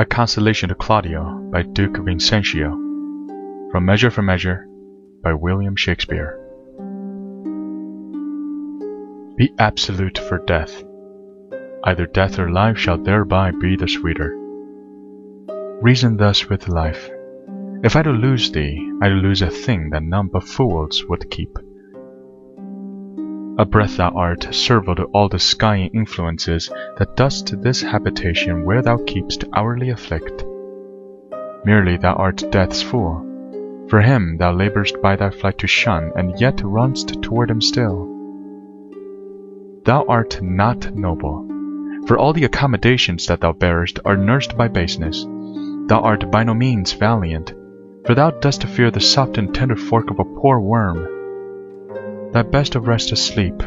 A Consolation to Claudio by Duke Vincentio. From Measure for Measure by William Shakespeare. Be absolute for death. Either death or life shall thereby be the sweeter. Reason thus with life. If I do lose thee, I do lose a thing that none but fools would keep. A breath thou art, to all the skyey influences that dost this habitation where thou keepst hourly afflict. Merely thou art death's fool. For him thou labour'st by thy flight to shun, and yet run'st toward him still. Thou art not noble, for all the accommodations that thou bearest are nursed by baseness. Thou art by no means valiant, for thou dost fear the soft and tender fork of a poor worm thy best of rest asleep,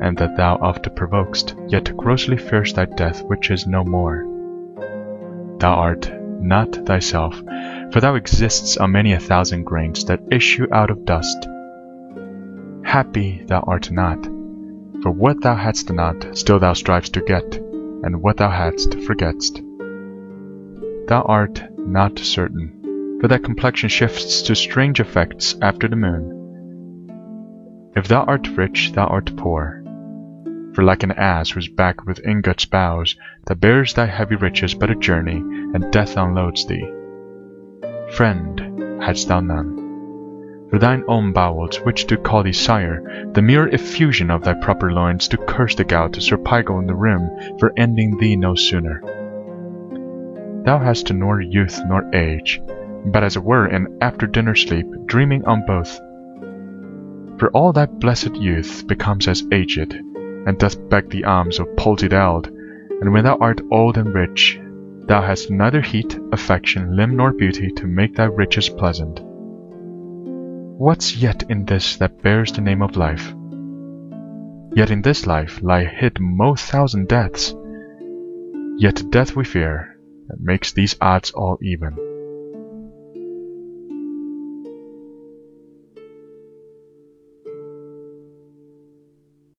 and that thou oft provokest, yet grossly fearest thy death which is no more. Thou art not thyself, for thou existst on many a thousand grains that issue out of dust. Happy thou art not, for what thou hadst not, still thou strivest to get, and what thou hadst forgettest. Thou art not certain, for thy complexion shifts to strange effects after the moon. If thou art rich, thou art poor. For like an ass whose back with ingots bows, Thou bears thy heavy riches but a journey, and death unloads thee. Friend hadst thou none. For thine own bowels, which do call thee sire, the mere effusion of thy proper loins do curse the gout to Sir serpigo in the rheum for ending thee no sooner. Thou hast nor youth nor age, but as it were an after dinner sleep, dreaming on both for all thy blessed youth becomes as aged, and doth beg the alms of palsied eld, and when thou art old and rich, thou hast neither heat, affection, limb nor beauty to make thy riches pleasant. What's yet in this that bears the name of life? Yet in this life lie hid most thousand deaths. Yet death we fear, that makes these odds all even.